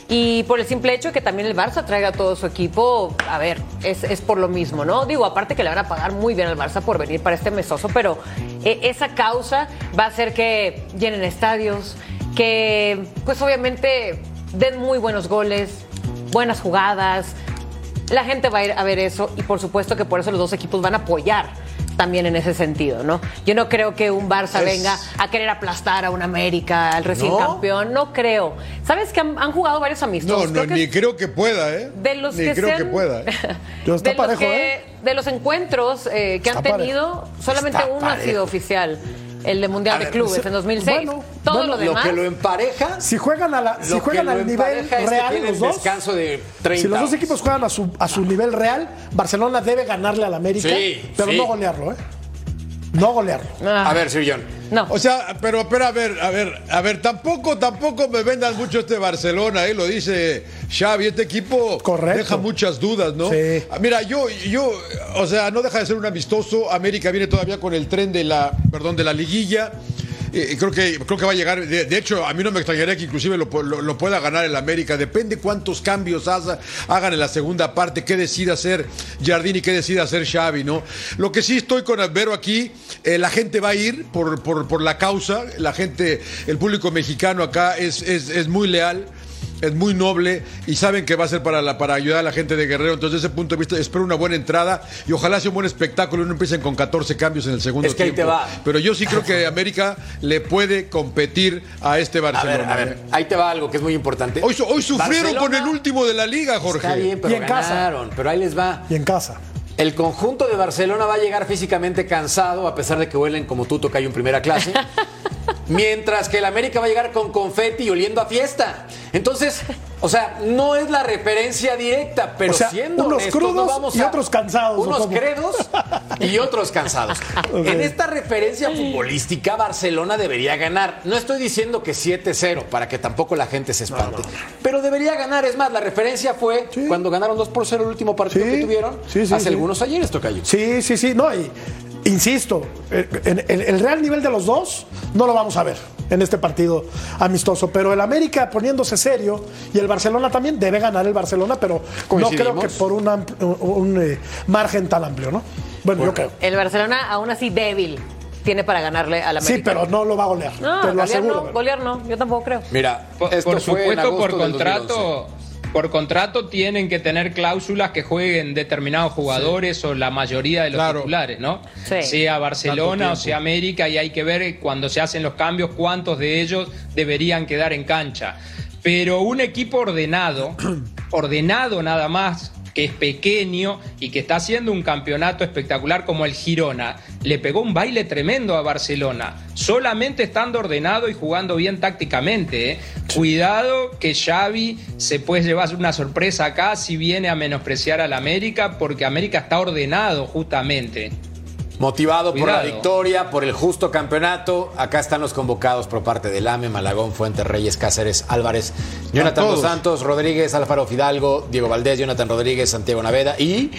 Y por el simple hecho de que también el Barça traiga a todo su equipo, a ver, es, es por lo mismo, ¿no? Digo, aparte que le van a pagar muy bien al Barça por venir para este mesoso, pero eh, esa causa va a hacer que llenen estadios, que pues obviamente den muy buenos goles, buenas jugadas. La gente va a ir a ver eso y por supuesto que por eso los dos equipos van a apoyar también en ese sentido, ¿no? Yo no creo que un Barça Es- venga a querer aplastar a un América, al recién ¿No? campeón, no creo. ¿Sabes que han, han jugado varios No, amistosos? no, Creo que ni creo que pueda, ¿eh? de los ni que creo se que pueda. ¿eh? Está de, los parejo, que- ¿eh? de los encuentros eh, que han tenido, solamente Está uno ha sido oficial. El de Mundial A de ver, Clubes se- en 2006. bueno, Todo bueno, lo demás. Lo que lo empareja. Si juegan, a la, si juegan al nivel empareja es que real los dos, descanso de 30 si los dos equipos juegan a su, a su nivel real, Barcelona debe ganarle al América, Sí, pero sí. no golearlo, ¿eh? No golearlo. Ah, A ver, Sir John. no. O sea, pero, pero a ver, a ver, a ver, tampoco, tampoco me vendan mucho este Barcelona, ¿eh? Lo dice Xavi, este equipo Correcto. deja muchas dudas, ¿no? Sí. Ah, Mira, yo, yo, o sea, no deja de ser un amistoso. América viene todavía con el tren de la, perdón, de la liguilla. Creo que creo que va a llegar. De, hecho, a mí no me extrañaría que inclusive lo, lo- pueda ganar el América. Depende cuántos cambios haza- hagan en la segunda parte, qué decida hacer Jardín y qué decida hacer Xavi, ¿no? Lo que sí estoy con Albero aquí, eh, la gente va a ir por, por, por la causa. La gente, el público mexicano acá es, es, es muy leal. Es muy noble y saben que va a ser para, la, para ayudar a la gente de Guerrero. Entonces, desde ese punto de vista, espero una buena entrada y ojalá sea un buen espectáculo y no empiecen con 14 cambios en el segundo Es que ahí tiempo. te va. Pero yo sí creo que América le puede competir a este A ver, Barcelona. a ver, ahí te va algo que es muy importante. Hoy, su- hoy sufrieron Barcelona con el último de la liga, Jorge. Está bien, pero Y en casa. Pero ahí les va. Y en casa. El conjunto de Barcelona va a llegar físicamente cansado, a pesar de que huelen como tú toca en primera clase. mientras que el América va a llegar con confeti y oliendo a fiesta. Entonces, o sea, no es la referencia directa, pero O sea, siendo unos honestos, crudos no vamos y a- otros cansados, ¿o Unos credos y otros cansados. En esta referencia futbolística, Barcelona debería ganar. No estoy diciendo que 7-0 para que tampoco la gente se espante, pero debería ganar. Es más, la referencia fue Sí. cuando ganaron 2 por 0 el último partido Sí. que tuvieron Sí, sí, hace algunos ayeres, Tocayo. Sí, sí, sí. No, y insisto, eh, en- en- el real nivel de los dos no lo vamos a ver en este partido amistoso. Pero el América poniéndose serio y el Barcelona también debe ganar el Barcelona, pero no creo que por un, ampl- un, eh, margen tan amplio, ¿no? Bueno, yo creo. El Barcelona, aún así débil, tiene para ganarle al América. Sí, pero no lo va a golear. No, te lo golear aseguro. no, golear no, yo tampoco creo. Mira, Por, esto por fue en supuesto, por agosto del 2011. contrato, por contrato tienen que tener cláusulas que jueguen determinados jugadores o la mayoría de los Claro. titulares, ¿no? Sí. Sea Barcelona o sea América y hay que ver cuando se hacen los cambios cuántos de ellos deberían quedar en cancha. Pero un equipo ordenado, ordenado nada más, que es pequeño y que está haciendo un campeonato espectacular como el Girona, le pegó un baile tremendo a Barcelona, solamente estando ordenado y jugando bien tácticamente. ¿eh? Cuidado que Xavi se puede llevar una sorpresa acá si viene a menospreciar al América, porque América está ordenado justamente. Motivado por la victoria, por el justo campeonato. Acá están los convocados por parte del AME, Malagón, Fuentes, Reyes, Cáceres, Álvarez, Jonathan. Dos Santos, Rodríguez, Alfaro Fidalgo, Diego Valdés, Jonathan Rodríguez, Santiago Naveda y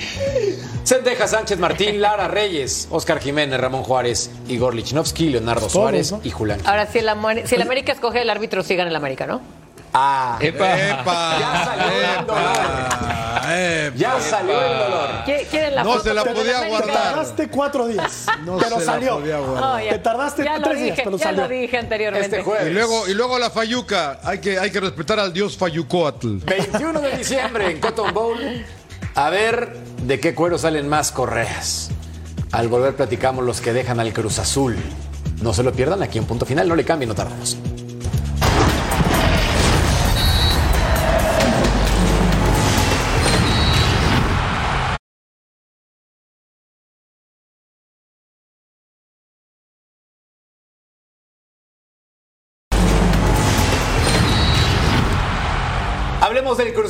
Sendeja Sánchez Martín, Lara Reyes, Oscar Jiménez, Ramón Juárez, Igor Lichnowsky, Leonardo Suárez ¿no? y Julián. Ahora, si el, Ameri- si el América escoge el árbitro, sigan el América, ¿no? Ah, Epa. ¡Epa! Ya salió el. ¡Epa! ya salió el dolor. ¿Qui- ¿Quieren la No foto se la con el podía América? Te guardar. tardaste cuatro días, No pero se la salió. podía guardar. No, ya- Te tardaste ya lo tres días, dije, pero ya salió. lo dije anteriormente. Este jueves. Y luego, y luego la Fayuca. Hay que, hay que respetar al dios Fayucoatl. 21 de diciembre en Cotton Bowl. A ver de qué cuero salen más correas. Al volver platicamos los que dejan al Cruz Azul. No se lo pierdan aquí en punto final. No le cambien, no tardamos.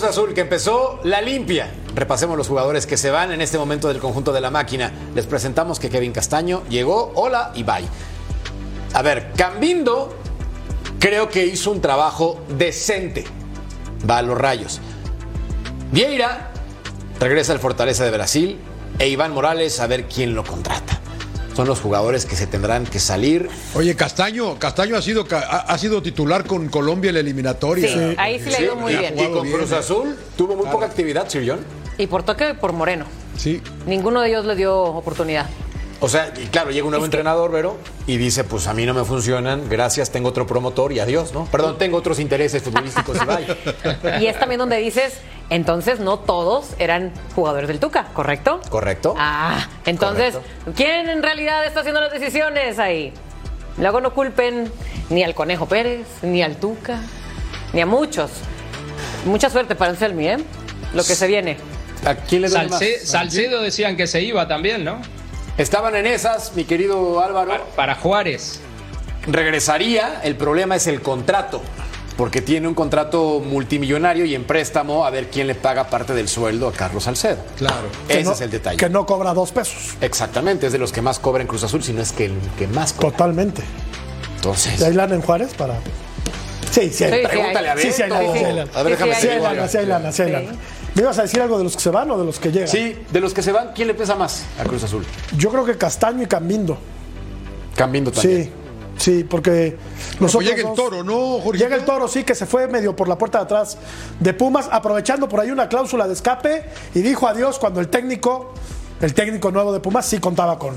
Azul que empezó la limpia. Repasemos los jugadores que se van en este momento del conjunto de la máquina. Les presentamos que Kevin Castaño llegó, hola y bye. A ver, Cambindo creo que hizo un trabajo decente. Va a los rayos. Vieira regresa al Fortaleza de Brasil e Iván Morales a ver quién lo contrata. Son los jugadores que se tendrán que salir. Oye, Castaño, Castaño ha sido, ca- ha, ha sido titular con Colombia en la eliminatoria. Sí, ahí sí le ha ido muy bien. Y con Cruz. Azul tuvo muy poca actividad, Sir John. Y por toque por Moreno. Sí. Ninguno de ellos le dio oportunidad. O sea, y claro, llega un nuevo entrenador, Vero, y dice, pues a mí no me funcionan, gracias, tengo otro promotor y adiós, ¿no? Perdón, tengo otros intereses futbolísticos y bye. Y es también donde dices, entonces no todos eran jugadores del Tuca, ¿correcto? ¿Correcto? Ah, entonces, ¿quién en realidad está haciendo las decisiones ahí? Luego no culpen ni al Conejo Pérez, ni al Tuca, ni a muchos. Mucha suerte para Anselmi, ¿eh? Lo que se viene. ¿A quién le? Salce- Salcedo decían que se iba también, ¿no? Estaban en esas, mi querido Álvaro. Para, para Juárez. Regresaría, el problema es el contrato, porque tiene un contrato multimillonario y en préstamo a ver quién le paga parte del sueldo a Carlos Salcedo. Claro. Ese no- es el detalle. Que no cobra dos pesos. Exactamente, es de los que más cobra en Cruz Azul, si no es que el que más cobra. Totalmente. Entonces, ¿Y hay lana en Juárez para.? Sí, sí hay. Sí, sí, pregúntale a Sí, sí hay Beto. lana, sí hay lana. A ver, déjame Sí, Sí sí, hay lana, sí hay lana, sí hay Sí. lana. ¿Me ibas a decir algo de los que se van o de los que llegan? Sí, de los que se van, ¿quién le pesa más a Cruz Azul? Yo creo que Castaño y Cambindo. Cambindo también. Sí, sí, porque los Pues otros llega el toro, ¿no, Jorge? Llega el toro, sí, que se fue medio por la puerta de atrás de Pumas, aprovechando por ahí una cláusula de escape y dijo adiós cuando el técnico, el técnico nuevo de Pumas, sí contaba con,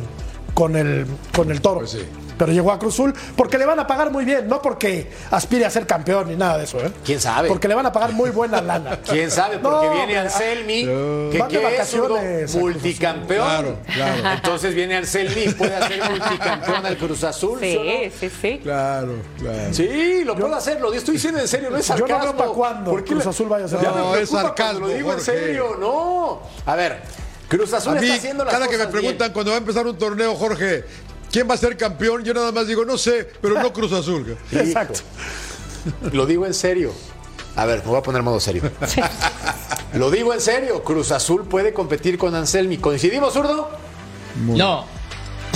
con, el, con el toro. Pues sí. Pero llegó a Cruzul porque le van a pagar muy bien, no porque aspire a ser campeón ni nada de eso, ¿eh? ¿Quién sabe? Porque le van a pagar muy buena lana. ¿Quién sabe? Porque No, viene Anselmi, que, Van de que es multicampeón. Claro, claro. Entonces viene Anselmi y puede hacer multicampeón al Cruz Azul. ¿sí no? Sí, sí. Claro, claro. Sí, lo puedo hacer, lo estoy diciendo en serio, no es Yo no sarcasmo. veo pa' cuándo ¿Por qué Cruz le- Azul vaya a ser Ya me No, es preocupa sarcasmo, cuando lo digo en serio, no. A ver, Cruz Azul A mí, está haciendo las cada que me cosas bien. preguntan cuando va a empezar un torneo, Jorge, ¿quién va a ser campeón? Yo nada más digo, no sé, pero no Cruz Azul. Exacto. Lo digo en serio. A ver, me voy a poner modo serio. Lo digo en serio. Cruz Azul puede competir con Anselmi. ¿Coincidimos, zurdo? No.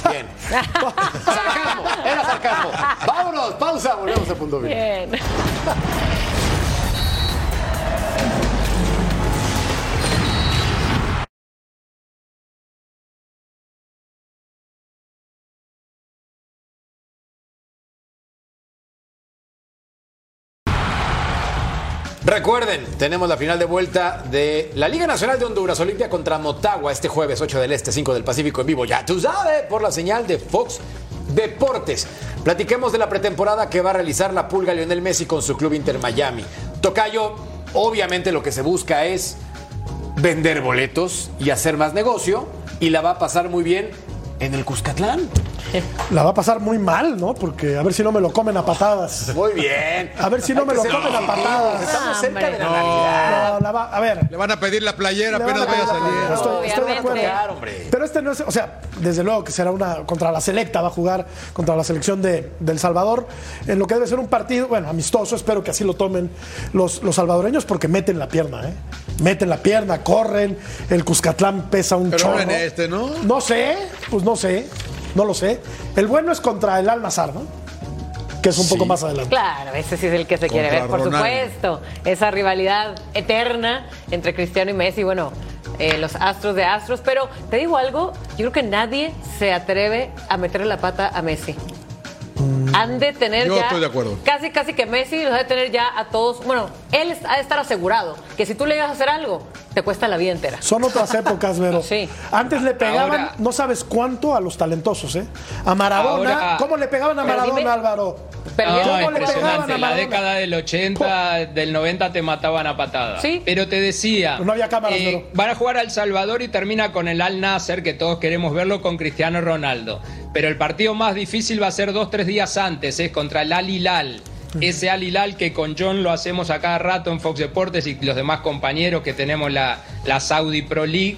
Bien. sarcasmo, era sarcasmo. Vámonos, pausa, volvemos a punto final. Bien. Recuerden, tenemos la final de vuelta de la Liga Nacional de Honduras Olimpia contra Motagua este jueves 8 del Este, 5 del Pacífico en vivo. Ya tú sabes, por la señal de Fox Deportes. Platiquemos de la pretemporada que va a realizar la Pulga Lionel Messi con su club Inter Miami. Tocayo, obviamente lo que se busca es vender boletos y hacer más negocio y la va a pasar muy bien en el Cuscatlán. La va a pasar muy mal, ¿no? Porque a ver si no me lo comen a patadas. Muy bien. A ver si no Hay me lo comen a patadas. Estamos cerca de la No, Navidad. la va- a ver, Le van a pedir la playera apenas vaya a salir. Estoy, estoy de acuerdo. Claro, hombre. Pero este no es, o sea, desde luego que será una contra la selecta, va a jugar contra la selección de, del Salvador, en lo que debe ser un partido, bueno, amistoso, espero que así lo tomen los, los salvadoreños porque meten la pierna, ¿eh? Meten la pierna, corren, el Cuscatlán pesa un Pero chorro. no en este, ¿no? No sé, pues no sé, no lo sé. El bueno es contra el Al-Nazar, ¿no? Que es un poco más adelante. Claro, ese sí es el que se quiere ver, por Ronaldo. supuesto. Esa rivalidad eterna entre Cristiano y Messi, bueno, eh, los astros de astros. Pero te digo algo, yo creo que nadie se atreve a meterle la pata a Messi. Han de tener Yo ya. estoy de acuerdo. Casi, casi que Messi los ha de tener ya a todos. Bueno, él ha de estar asegurado que si tú le ibas a hacer algo, te cuesta la vida entera. Son otras épocas, Vero. Sí. Antes le pegaban, Ahora- no sabes cuánto a los talentosos, ¿eh? A Maradona, Ahora- ¿cómo le pegaban a Maradona, dime- Álvaro? Pero No, ¿Cómo le pegaban La década del 80, del 90 te mataban a patadas. Sí. Pero te decía. Pero no había cámaras, eh, van a jugar al Salvador y termina con el Al Nasser, que todos queremos verlo con Cristiano Ronaldo. Pero el partido más difícil va a ser dos, tres días antes, es contra el Al Hilal. Ese Al Hilal que con John lo hacemos a cada rato en Fox Deportes y los demás compañeros que tenemos la, la Saudi Pro League.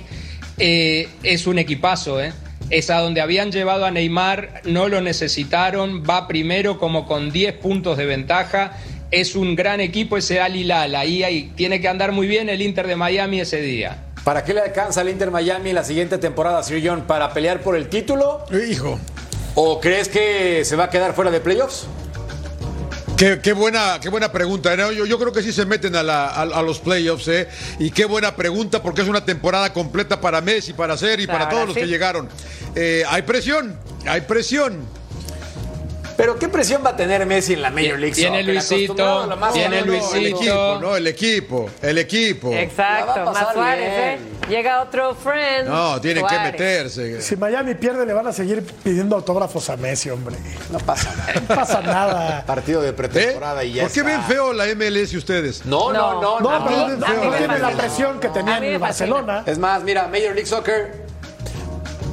eh, es un equipazo, ¿eh? Es a donde habían llevado a Neymar, no lo necesitaron, va primero como con 10 puntos de ventaja es un gran equipo ese Al Hilal. Ahí, ahí tiene que andar muy bien el Inter de Miami ese día. ¿Para qué le alcanza al Inter Miami la siguiente temporada, Sir John? ¿Para pelear por el título? Hijo. ¿O crees que se va a quedar fuera de playoffs? Qué, qué buena, qué buena pregunta. ¿no? Yo, yo creo que sí se meten a, la- a- a los playoffs, ¿eh? Y qué buena pregunta, porque es una temporada completa para Messi, para Ser y para Ahora todos los que llegaron. Eh, hay presión, hay presión. Pero ¿qué presión va a tener Messi en la Major League Viene Soccer? Luisito, No, no, no, Luisito. El equipo, no, el equipo, el equipo. Exacto, más Suárez, bien. ¿eh? Llega otro friend. No, tienen que meterse. Si Miami pierde, le van a seguir pidiendo autógrafos a Messi, hombre. No pasa nada. No pasa nada. Partido de ¿Eh? pretemporada y ya ¿Por qué está. ven feo la MLS ustedes? No, no, no. No, no no me tiene la presión que tenía en. Barcelona. Es más, mira, Major League Soccer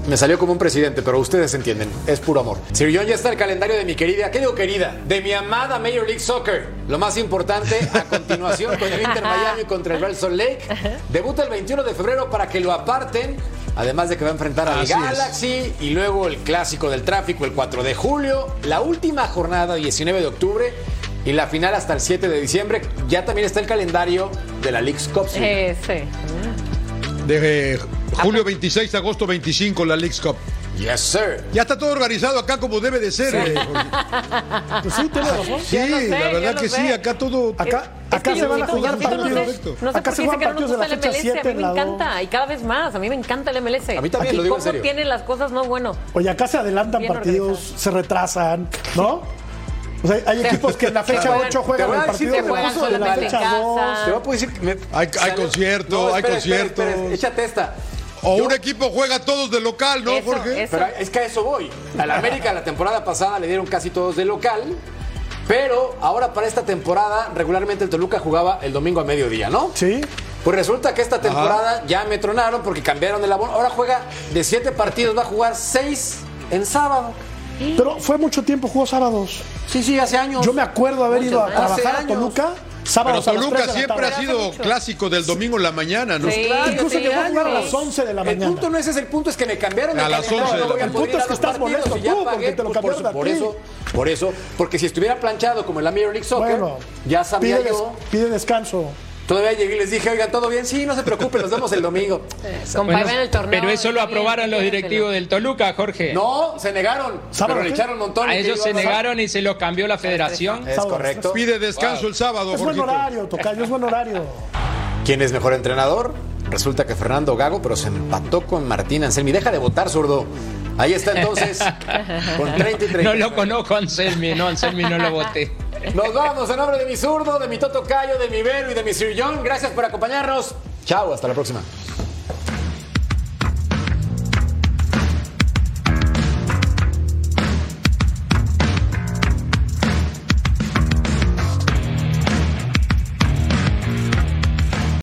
me salió como un presidente, pero ustedes entienden, es puro amor. Sir John ya está el calendario de mi querida, ¿qué digo querida? De mi amada Major League Soccer. Lo más importante, a continuación con el Inter Miami contra el Real Salt Lake. Debuta el 21 de febrero para que lo aparten. Además de que va a enfrentar al es. Galaxy y luego el clásico del tráfico el 4 de julio, la última jornada 19 de octubre y la final hasta el 7 de diciembre. Ya también está el calendario de la League's Cup. Eh, sí. De eh, julio 26 a agosto 25, la League's Cup. Yes, sir. Ya está todo organizado acá como debe de ser. eh, Jorge. Pues sí, tiene razón. Sí, sé, la verdad que sé. sí, acá todo. Acá, Es acá se van a jugar partidos. no sé, no sé acá por se qué juegan no nos partidos de gusta la el fecha MLS. 7 A mí me encanta y cada vez más. A mí me encanta el MLS. A mí también, Aquí lo digo en cómo serio. tienen las cosas no bueno. Oye, acá se adelantan Bien partidos, se retrasan, ¿no? O sea, hay equipos que en la fecha juegan- 8 te juegan voy a el decir partido que de juegan la, fecha casa. 2. Te voy a decir que me- Hay- hay concierto, hay conciertos. échate esta. O un equipo juega todos de local, ¿no, Eso, Jorge? eso. Pero es que a eso voy. A la América la temporada pasada le dieron casi todos de local. Pero ahora para esta temporada regularmente el Toluca jugaba el domingo a mediodía, ¿no? Sí. Pues resulta que esta temporada ya me tronaron porque cambiaron de la Ahora juega de siete partidos, va a jugar seis en sábado. Pero fue mucho tiempo, jugó sábados. Sí, sí, hace años. Yo me acuerdo haber ido a trabajar a Hace Toluca Pero Toluca 3 de la siempre ha sido clásico del domingo en la mañana, ¿no? Sí. Incluso llegó a jugar a las 11 de la El mañana. punto no es ese, el punto es que me cambiaron A las calendario, 11 de no El punto es que estás molesto tú, pagué, porque te lo pues, por, cambiaron por ti. eso, por eso, porque si estuviera planchado como en la Major League Soccer, Bueno, ya sabía pide, des- yo. pide descanso. Todavía llegué y les dije, oigan, ¿todo bien? Sí, no se preocupen, nos vemos el domingo. Bueno, el torneo. pero eso lo bien, aprobaron los directivos del Toluca, Jorge. No, se negaron. ¿Sábado Pero le echaron un montón. A ellos se negaron y se los cambió la federación. Es Sábado. correcto. Pide descanso el sábado, Es buen horario, Tocayo, es buen horario. ¿Quién es mejor entrenador? Resulta que Fernando Gago, pero se empató con Martín Anselmi. Deja de votar, zurdo. Ahí está entonces, con 30 y 30. No lo conozco, Anselmi, no, Anselmi no lo voté. Nos vamos en nombre de mi zurdo, de mi Toto Cayo, de mi Vero y de mi Sir John. Gracias por acompañarnos. Chao, hasta la próxima.